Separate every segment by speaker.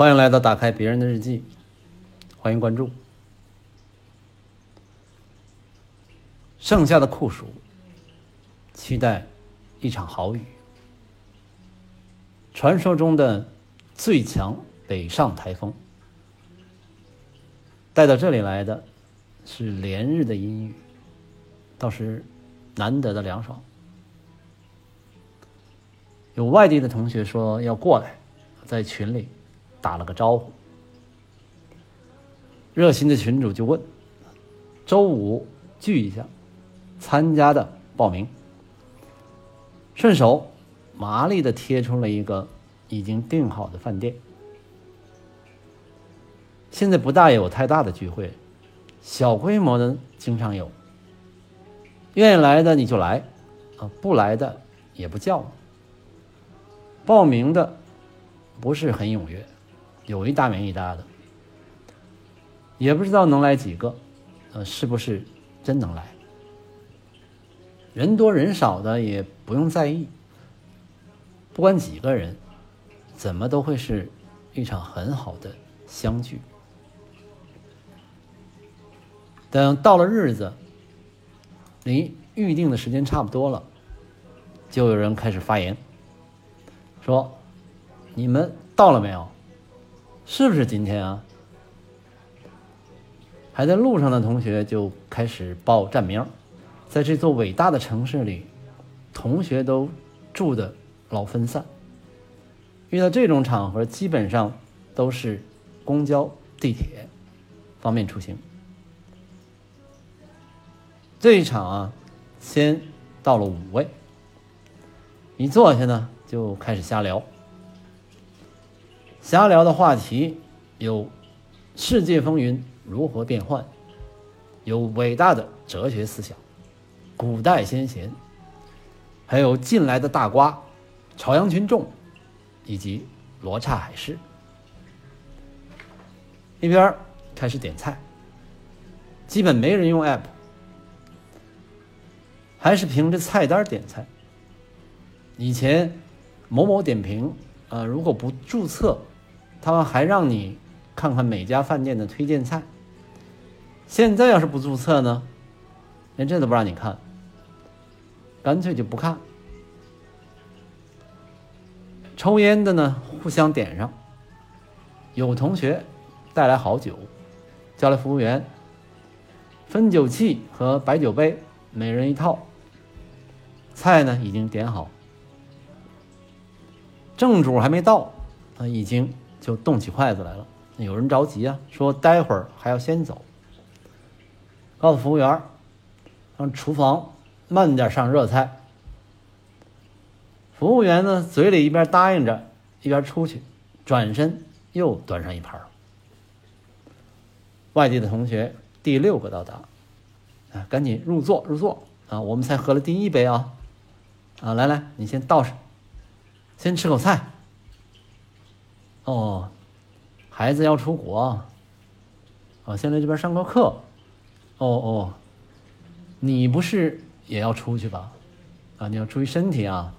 Speaker 1: 欢迎来到打开别人的日记，欢迎关注。盛夏的酷暑，期待一场好雨。传说中的最强北上台风，带到这里来的是连日的阴雨，倒是难得的凉爽。有外地的同学说要过来，在群里。打了个招呼，热心的群主就问：“周五聚一下，参加的报名。”顺手麻利的贴出了一个已经订好的饭店。现在不大有太大的聚会，小规模的经常有。愿意来的你就来，啊，不来的也不叫。报名的不是很踊跃。有一搭没一搭的，也不知道能来几个，呃，是不是真能来？人多人少的也不用在意，不管几个人，怎么都会是一场很好的相聚。等到了日子，离预定的时间差不多了，就有人开始发言，说：“你们到了没有？”是不是今天啊？还在路上的同学就开始报站名，在这座伟大的城市里，同学都住的老分散。遇到这种场合，基本上都是公交、地铁方便出行。这一场啊，先到了五位，一坐下呢，就开始瞎聊。瞎聊的话题有世界风云如何变幻，有伟大的哲学思想，古代先贤，还有近来的大瓜朝阳群众，以及罗刹海市。一边开始点菜，基本没人用 app，还是凭着菜单点菜。以前某某点评啊，如果不注册。他们还让你看看每家饭店的推荐菜。现在要是不注册呢，连这都不让你看，干脆就不看。抽烟的呢，互相点上。有同学带来好酒，叫来服务员，分酒器和白酒杯，每人一套。菜呢已经点好，正主还没到，啊，已经。就动起筷子来了，有人着急啊，说待会儿还要先走。告诉服务员，让厨房慢点上热菜。服务员呢，嘴里一边答应着，一边出去，转身又端上一盘。外地的同学第六个到达，啊，赶紧入座入座啊！我们才喝了第一杯啊，啊，来来，你先倒上，先吃口菜。哦，孩子要出国，啊，先在这边上个课，哦哦，你不是也要出去吧？啊，你要注意身体啊。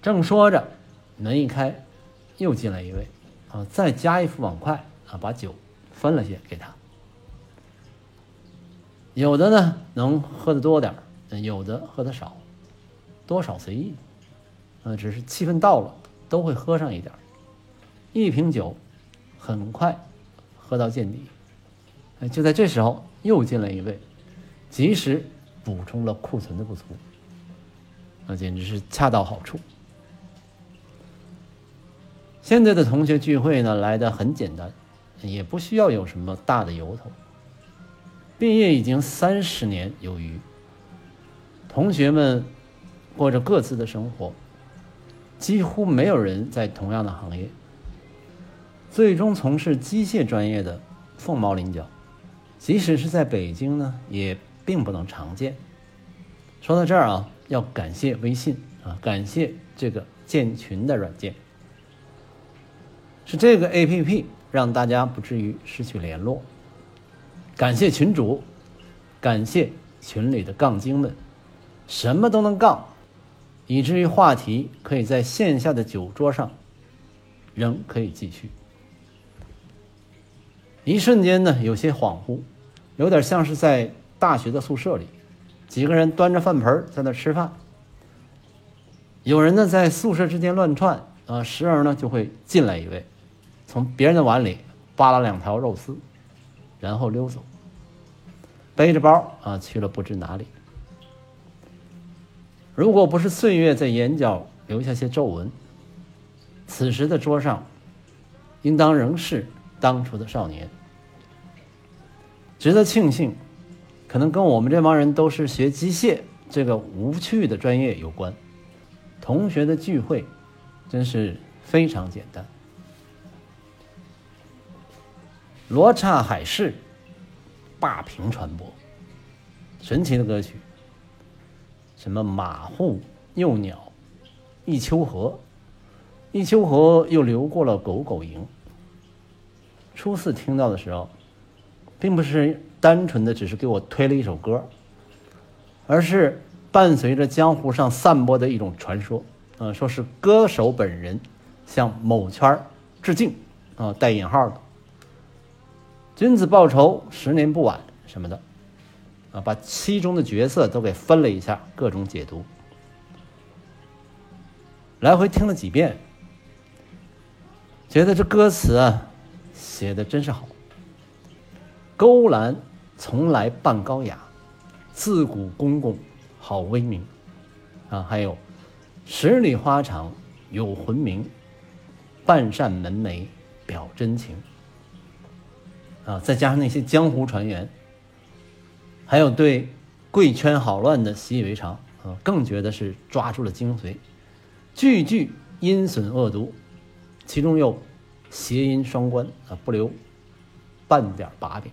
Speaker 1: 正说着，门一开，又进来一位，啊，再加一副碗筷，啊，把酒分了些给他。有的呢能喝的多点有的喝的少，多少随意，啊，只是气氛到了。都会喝上一点一瓶酒很快喝到见底。就在这时候，又进来一位，及时补充了库存的不足，那简直是恰到好处。现在的同学聚会呢，来的很简单，也不需要有什么大的由头。毕业已经三十年有余，同学们过着各自的生活。几乎没有人在同样的行业，最终从事机械专业的凤毛麟角，即使是在北京呢，也并不能常见。说到这儿啊，要感谢微信啊，感谢这个建群的软件，是这个 APP 让大家不至于失去联络。感谢群主，感谢群里的杠精们，什么都能杠。以至于话题可以在线下的酒桌上仍可以继续。一瞬间呢，有些恍惚，有点像是在大学的宿舍里，几个人端着饭盆在那吃饭。有人呢在宿舍之间乱窜啊，时而呢就会进来一位，从别人的碗里扒拉两条肉丝，然后溜走，背着包啊去了不知哪里。如果不是岁月在眼角留下些皱纹，此时的桌上，应当仍是当初的少年。值得庆幸，可能跟我们这帮人都是学机械这个无趣的专业有关。同学的聚会，真是非常简单。罗刹海市，霸屏传播，神奇的歌曲。什么马户幼鸟，一丘河，一丘河又流过了狗狗营。初次听到的时候，并不是单纯的只是给我推了一首歌，而是。伴随着江湖上散播的一种传说，啊，说是歌手本人向某圈致敬，啊，带引号的，君子报仇，十年不晚什么的，啊，把其中的角色都给分了一下，各种解读，来回听了几遍，觉得这歌词啊写的真是好。勾栏从来扮高雅，自古公公。好威名，啊，还有十里花场有魂名，半扇门楣表真情，啊，再加上那些江湖传言，还有对贵圈好乱的习以为常，啊，更觉得是抓住了精髓，句句阴损恶毒，其中又谐音双关，啊，不留半点把柄。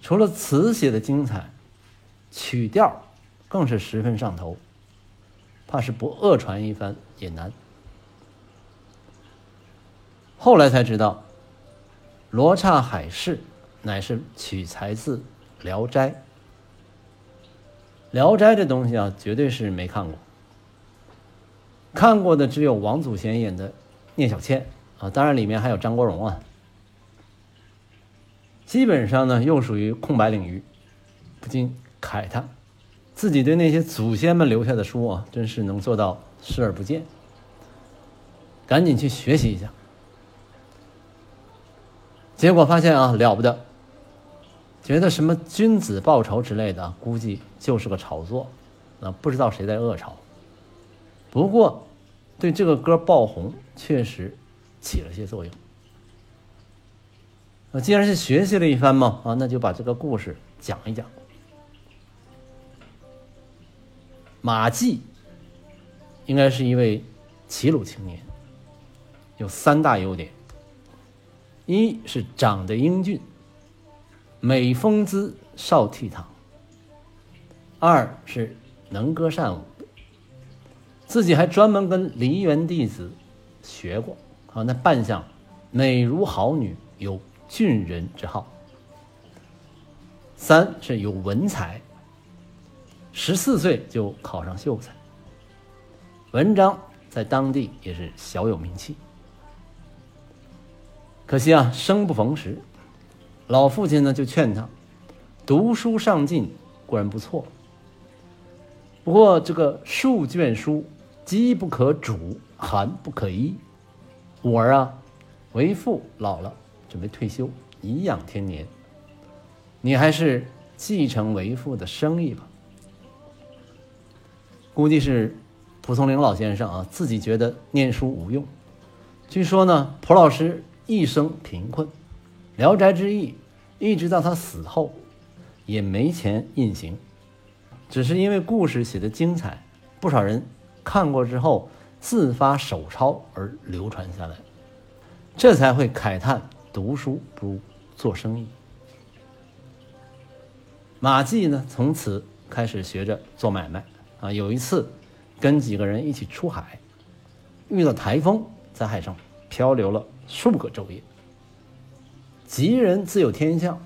Speaker 1: 除了词写的精彩。曲调更是十分上头，怕是不恶传一番也难。后来才知道，《罗刹海市》乃是取材自《聊斋》。《聊斋》这东西啊，绝对是没看过，看过的只有王祖贤演的聂小倩啊，当然里面还有张国荣啊。基本上呢，又属于空白领域，不禁。慨叹，自己对那些祖先们留下的书啊，真是能做到视而不见。赶紧去学习一下，结果发现啊，了不得。觉得什么君子报仇之类的，估计就是个炒作，啊，不知道谁在恶炒。不过，对这个歌爆红确实起了些作用。那既然是学习了一番嘛，啊，那就把这个故事讲一讲。马季应该是一位齐鲁青年，有三大优点：一是长得英俊，美风姿，少倜傥；二是能歌善舞，自己还专门跟梨园弟子学过，啊，那扮相美如好女，有俊人之好；三是有文采。十四岁就考上秀才，文章在当地也是小有名气。可惜啊，生不逢时，老父亲呢就劝他读书上进固然不错，不过这个数卷书饥不可煮，寒不可衣。我儿啊，为父老了，准备退休，颐养天年，你还是继承为父的生意吧。估计是蒲松龄老先生啊，自己觉得念书无用。据说呢，蒲老师一生贫困，《聊斋志异》一直到他死后也没钱印行，只是因为故事写的精彩，不少人看过之后自发手抄而流传下来，这才会慨叹读书不如做生意。马季呢，从此开始学着做买卖。啊，有一次，跟几个人一起出海，遇到台风，在海上漂流了数个昼夜。吉人自有天相，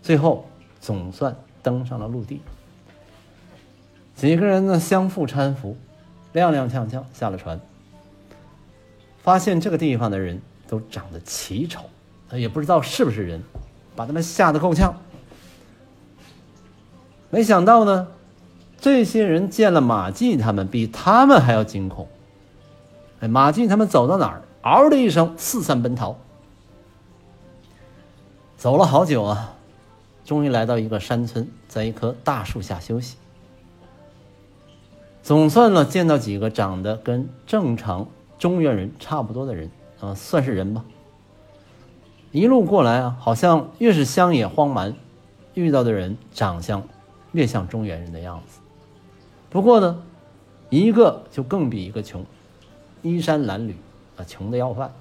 Speaker 1: 最后总算登上了陆地。几个人呢相互搀扶，踉踉跄跄下了船。发现这个地方的人都长得奇丑，也不知道是不是人，把他们吓得够呛。没想到呢，这些人见了马季他们，比他们还要惊恐。哎，马季他们走到哪儿，嗷的一声四散奔逃。走了好久啊，终于来到一个山村，在一棵大树下休息。总算呢，见到几个长得跟正常中原人差不多的人啊，算是人吧。一路过来啊，好像越是乡野荒蛮，遇到的人长相越像中原人的样子。不过呢，一个就更比一个穷，衣衫褴褛啊，穷的要饭。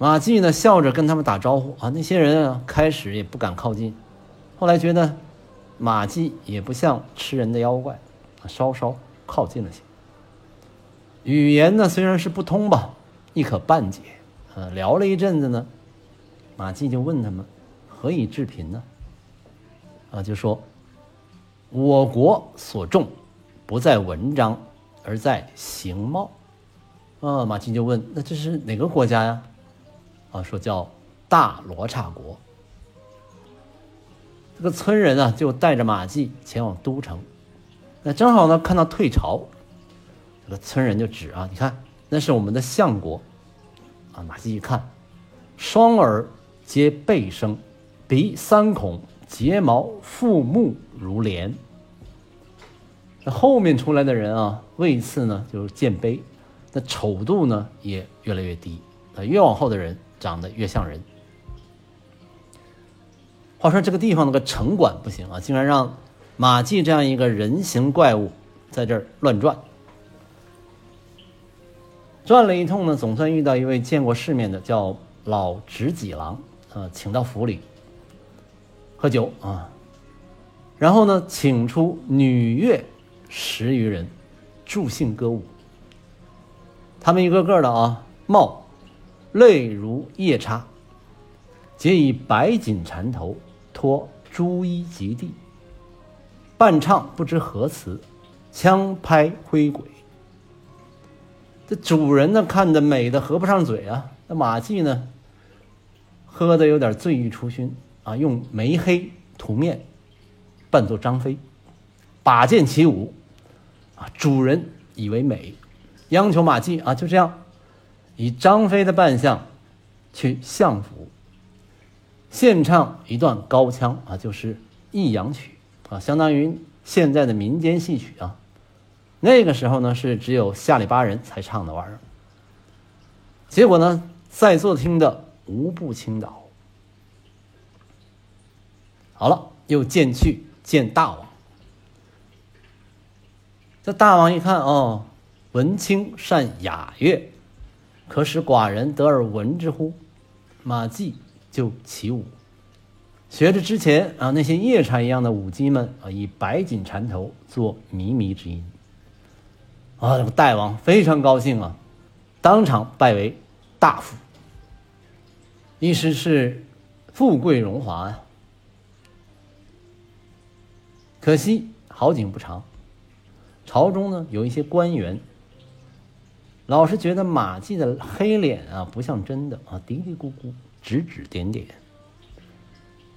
Speaker 1: 马季呢，笑着跟他们打招呼啊，那些人啊，开始也不敢靠近，后来觉得。马季也不像吃人的妖怪，稍稍靠近了些。语言呢虽然是不通吧，亦可半解。呃，聊了一阵子呢，马季就问他们何以致贫呢？啊，就说我国所重不在文章，而在形貌。啊，马季就问那这是哪个国家呀？啊，说叫大罗刹国。这个村人啊，就带着马季前往都城。那正好呢，看到退潮，这个村人就指啊，你看，那是我们的相国。啊，马季一看，双耳皆背生，鼻三孔，睫毛复目如莲。那后面出来的人啊，位次呢就是渐卑，那丑度呢也越来越低。啊，越往后的人长得越像人。话说这个地方那个城管不行啊，竟然让马季这样一个人形怪物在这儿乱转。转了一通呢，总算遇到一位见过世面的叫老直己郎，啊，请到府里喝酒啊，然后呢，请出女乐十余人助兴歌舞。他们一个个的啊，貌泪如夜叉，皆以白锦缠头。托朱衣及地，伴唱不知何词，枪拍挥鬼。这主人呢，看的美的合不上嘴啊。那马季呢，喝的有点醉意出熏啊，用眉黑涂面，扮作张飞，把剑起舞啊。主人以为美，央求马季啊，就这样以张飞的扮相去相府。献唱一段高腔啊，就是弋阳曲啊，相当于现在的民间戏曲啊。那个时候呢，是只有下里巴人才唱的玩意儿。结果呢，在座听的无不倾倒。好了，又见去见大王。这大王一看哦，文清善雅乐，可使寡人得而闻之乎？马季。就起舞，学着之前啊那些夜叉一样的舞姬们啊，以白锦缠头做靡靡之音。啊，这个大王非常高兴啊，当场拜为大夫，意思是富贵荣华啊。可惜好景不长，朝中呢有一些官员，老是觉得马季的黑脸啊不像真的啊，嘀嘀咕咕。指指点点，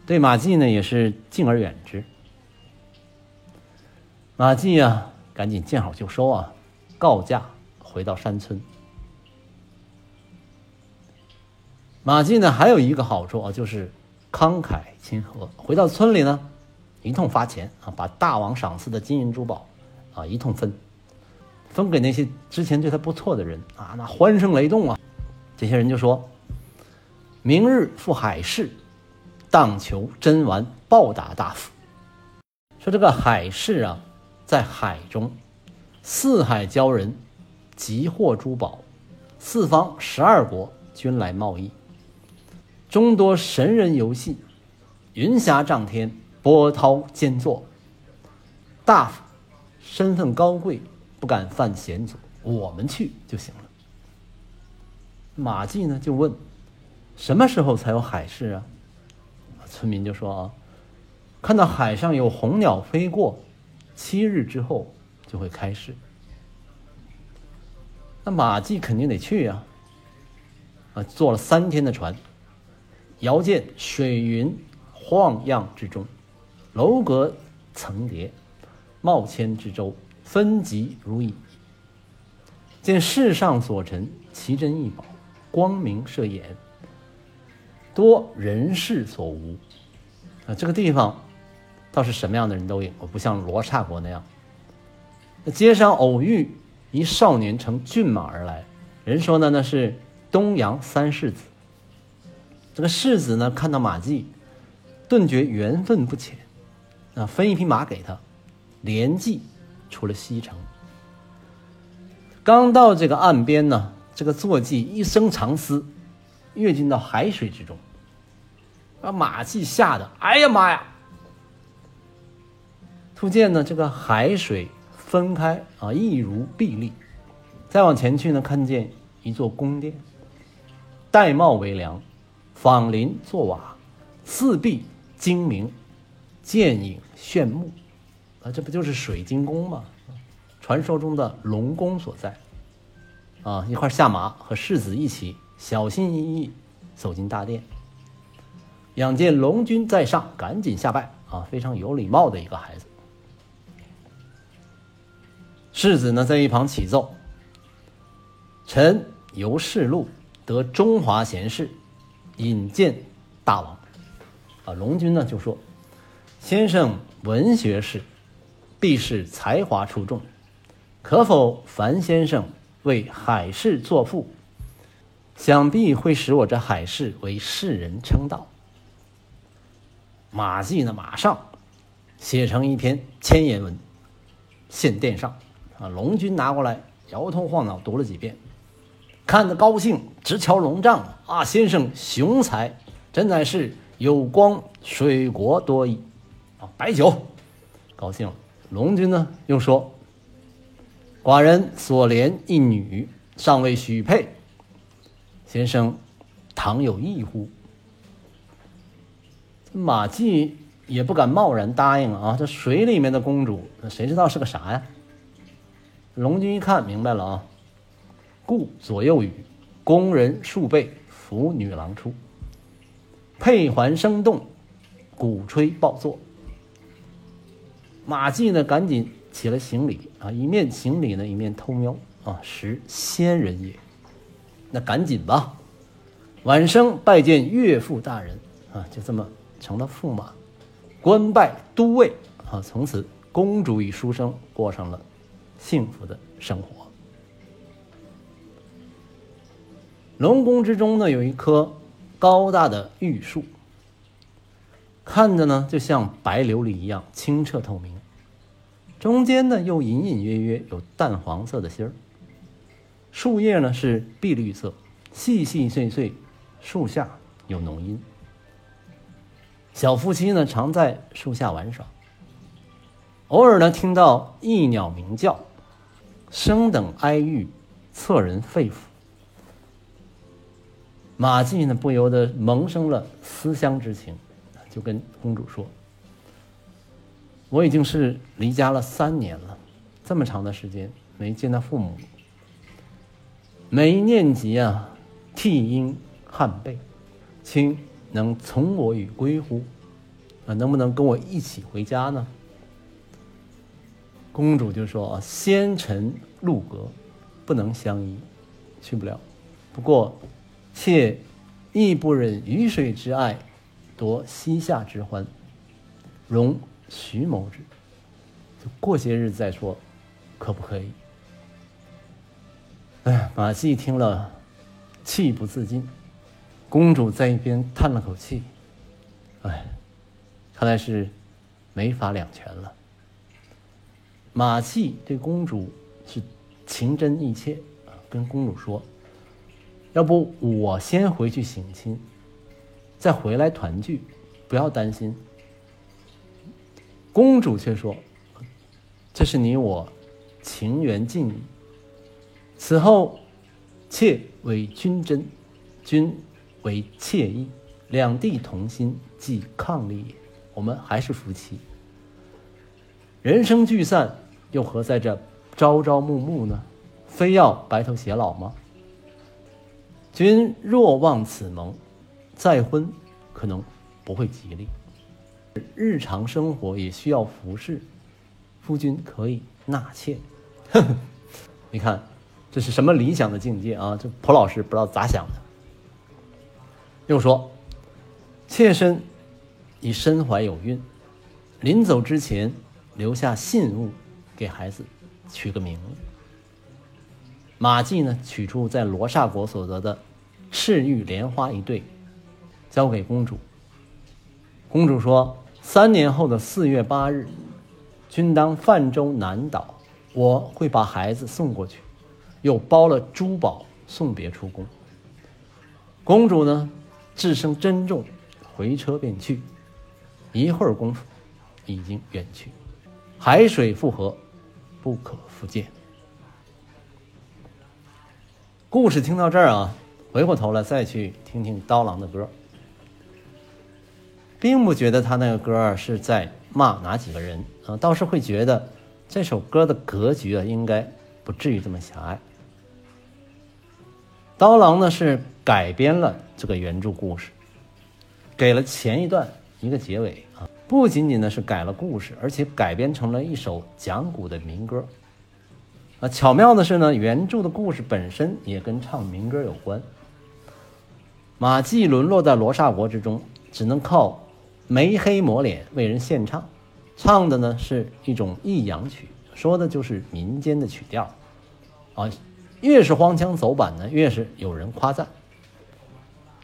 Speaker 1: 对马季呢也是敬而远之。马季啊，赶紧见好就收啊，告假回到山村。马季呢还有一个好处啊，就是慷慨亲和。回到村里呢，一通发钱啊，把大王赏赐的金银珠宝啊一通分，分给那些之前对他不错的人啊，那欢声雷动啊。这些人就说。明日赴海市，当求真丸报答大夫。说这个海市啊，在海中，四海交人，集获珠宝，四方十二国均来贸易，众多神人游戏，云霞涨天，波涛兼作。大夫身份高贵，不敢犯险阻，我们去就行了。马季呢，就问。什么时候才有海市啊？村民就说啊，看到海上有红鸟飞过，七日之后就会开市。那马季肯定得去呀。啊，坐了三天的船，遥见水云晃漾之中，楼阁层叠，茂千之洲，分级如意。见世上所陈奇珍异宝，光明射眼，多人世所无。啊，这个地方倒是什么样的人都有，不像罗刹国那样。街上偶遇一少年乘骏马而来，人说呢那是。东阳三世子，这个世子呢，看到马季，顿觉缘分不浅，啊，分一匹马给他，连骑出了西城。刚到这个岸边呢，这个坐骑一声长嘶，跃进到海水之中，把马季吓得，哎呀妈呀！突见呢，这个海水分开啊，一如碧丽。再往前去呢，看见一座宫殿。玳瑁为梁，仿林作瓦，四壁精明，剑影炫目，啊，这不就是水晶宫吗？传说中的龙宫所在。啊，一块下马，和世子一起，小心翼翼走进大殿。仰见龙君在上，赶紧下拜。啊，非常有礼貌的一个孩子。世子呢，在一旁启奏：“臣由世禄。”得中华贤士引荐大王，啊，龙君呢就说：“先生文学士，必是才华出众，可否樊先生为海市作赋？想必会使我这海市为世人称道。”马季呢，马上写成一篇千言文，献殿上。啊，龙君拿过来，摇头晃脑读了几遍。看得高兴，直敲龙帐啊！先生雄才，真乃是有光水国多矣啊！白酒，高兴了。龙君呢，又说：“寡人所怜一女，尚未许配，先生倘有意乎？”马季也不敢贸然答应啊！这水里面的公主，谁知道是个啥呀？龙君一看明白了啊！故左右语，宫人数倍，扶女郎出。佩环声动，鼓吹报作。马季呢，赶紧起来行礼啊！一面行礼呢，一面偷瞄啊，识仙人也。那赶紧吧，晚生拜见岳父大人啊！就这么成了驸马，官拜都尉啊！从此，公主与书生过上了幸福的生活。龙宫之中呢，有一棵高大的玉树，看着呢就像白琉璃一样清澈透明，中间呢又隐隐约约有淡黄色的芯儿。树叶呢是碧绿色，细细碎碎，树下有浓荫。小夫妻呢常在树下玩耍，偶尔呢听到异鸟鸣叫，声等哀郁，恻人肺腑。马季呢，不由得萌生了思乡之情，就跟公主说：“我已经是离家了三年了，这么长的时间没见到父母，没念及啊，替婴汗背，卿能从我与归乎？啊，能不能跟我一起回家呢？”公主就说：“啊，仙尘路隔，不能相依，去不了。不过。”妾亦不忍鱼水之爱夺西夏之欢，容徐某之。就过些日子再说，可不可以？哎，马季听了，气不自禁。公主在一边叹了口气：“哎，看来是没法两全了。”马季对公主是情真意切啊，跟公主说。要不我先回去省亲，再回来团聚，不要担心。公主却说：“这是你我情缘尽矣，此后妾为君真，君为妾意，两地同心，即伉俪也。我们还是夫妻。人生聚散，又何在这朝朝暮暮呢？非要白头偕老吗？君若忘此盟，再婚可能不会吉利。日常生活也需要服侍，夫君可以纳妾。你看，这是什么理想的境界啊？这蒲老师不知道咋想的。又说，妾身已身怀有孕，临走之前留下信物给孩子取个名字。马季呢，取出在罗刹国所得的赤玉莲花一对，交给公主。公主说：“三年后的四月八日，君当泛舟南岛，我会把孩子送过去，又包了珠宝送别出宫。”公主呢，自生珍重，回车便去。一会儿功夫，已经远去，海水复合，不可复见。故事听到这儿啊，回过头来再去听听刀郎的歌，并不觉得他那个歌是在骂哪几个人啊，倒是会觉得这首歌的格局啊，应该不至于这么狭隘。刀郎呢是改编了这个原著故事，给了前一段一个结尾啊，不仅仅呢是改了故事，而且改编成了一首讲古的民歌。啊，巧妙的是呢，原著的故事本身也跟唱民歌有关。马季沦落在罗刹国之中，只能靠眉黑抹脸为人献唱，唱的呢是一种弋阳曲，说的就是民间的曲调。啊，越是荒腔走板呢，越是有人夸赞。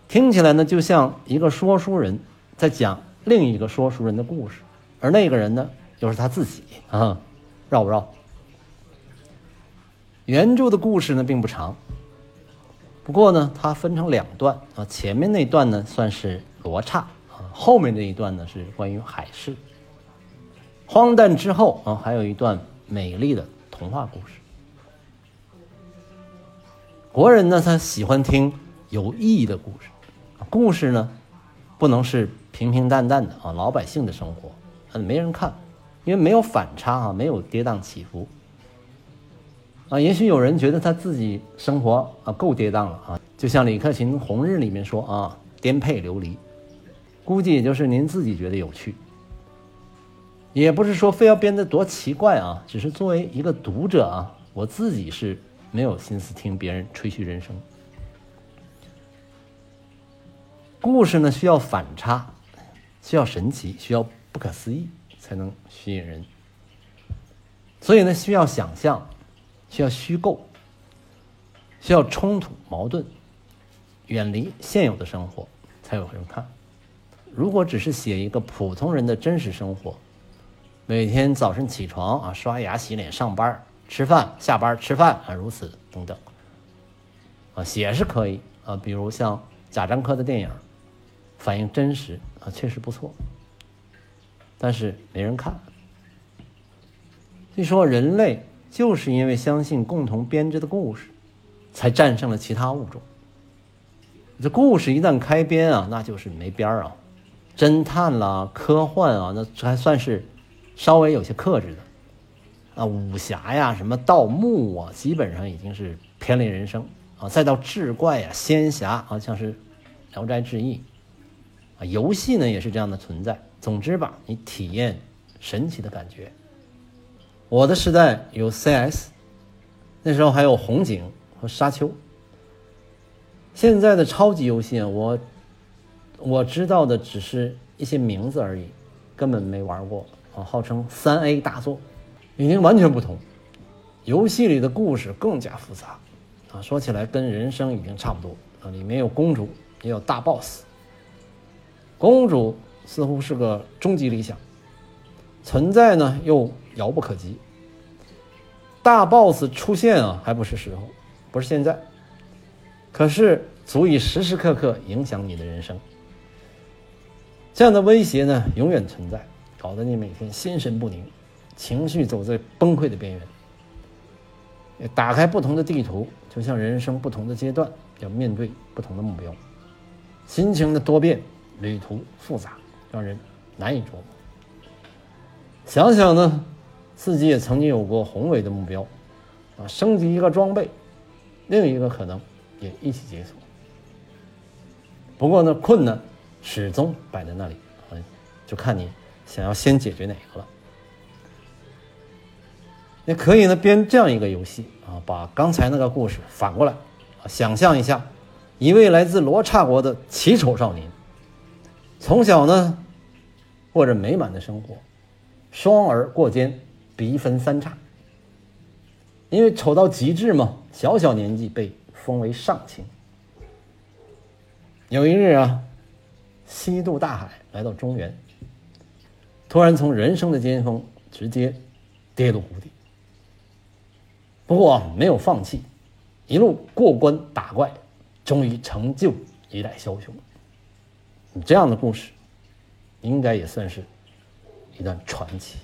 Speaker 1: 听起来呢，就像一个说书人在讲另一个说书人的故事，而那个人呢，又是他自己啊，绕不绕？原著的故事呢并不长，不过呢，它分成两段啊。前面那段呢算是罗刹，后面这一段呢是关于海市。荒诞之后啊，还有一段美丽的童话故事。国人呢，他喜欢听有意义的故事，故事呢不能是平平淡淡的啊，老百姓的生活，嗯，没人看，因为没有反差啊，没有跌宕起伏。啊，也许有人觉得他自己生活啊够跌宕了啊，就像李克勤《红日》里面说啊，颠沛流离，估计也就是您自己觉得有趣，也不是说非要编得多奇怪啊，只是作为一个读者啊，我自己是没有心思听别人吹嘘人生。故事呢需要反差，需要神奇，需要不可思议，才能吸引人，所以呢需要想象。需要虚构，需要冲突矛盾，远离现有的生活，才有人看。如果只是写一个普通人的真实生活，每天早晨起床啊，刷牙洗脸上班吃饭下班吃饭啊，如此等等，啊，写是可以啊，比如像贾樟柯的电影，反映真实啊，确实不错，但是没人看。据说人类。就是因为相信共同编织的故事，才战胜了其他物种。这故事一旦开编啊，那就是没边儿啊！侦探啦、科幻啊，那还算是稍微有些克制的啊。武侠呀、什么盗墓啊，基本上已经是偏离人生啊。再到志怪呀、仙侠啊，像是《聊斋志异》啊，游戏呢也是这样的存在。总之吧，你体验神奇的感觉。我的时代有 CS，那时候还有红警和沙丘。现在的超级游戏啊，我我知道的只是一些名字而已，根本没玩过啊。号称三 A 大作，已经完全不同。游戏里的故事更加复杂啊，说起来跟人生已经差不多啊。里面有公主，也有大 boss。公主似乎是个终极理想，存在呢又。遥不可及，大 boss 出现啊，还不是时候，不是现在，可是足以时时刻刻影响你的人生。这样的威胁呢，永远存在，搞得你每天心神不宁，情绪走在崩溃的边缘。打开不同的地图，就像人生不同的阶段要面对不同的目标，心情的多变，旅途复杂，让人难以琢磨。想想呢？自己也曾经有过宏伟的目标，啊，升级一个装备，另一个可能也一起解锁。不过呢，困难始终摆在那里，啊，就看你想要先解决哪个了。你可以呢编这样一个游戏啊，把刚才那个故事反过来啊，想象一下，一位来自罗刹国的奇丑少年，从小呢过着美满的生活，双耳过肩，鼻分三叉。因为丑到极致嘛，小小年纪被封为上卿。有一日啊，西渡大海来到中原，突然从人生的巅峰直接跌入谷底。不过没有放弃，一路过关打怪，终于成就一代枭雄。你这样的故事，应该也算是一段传奇。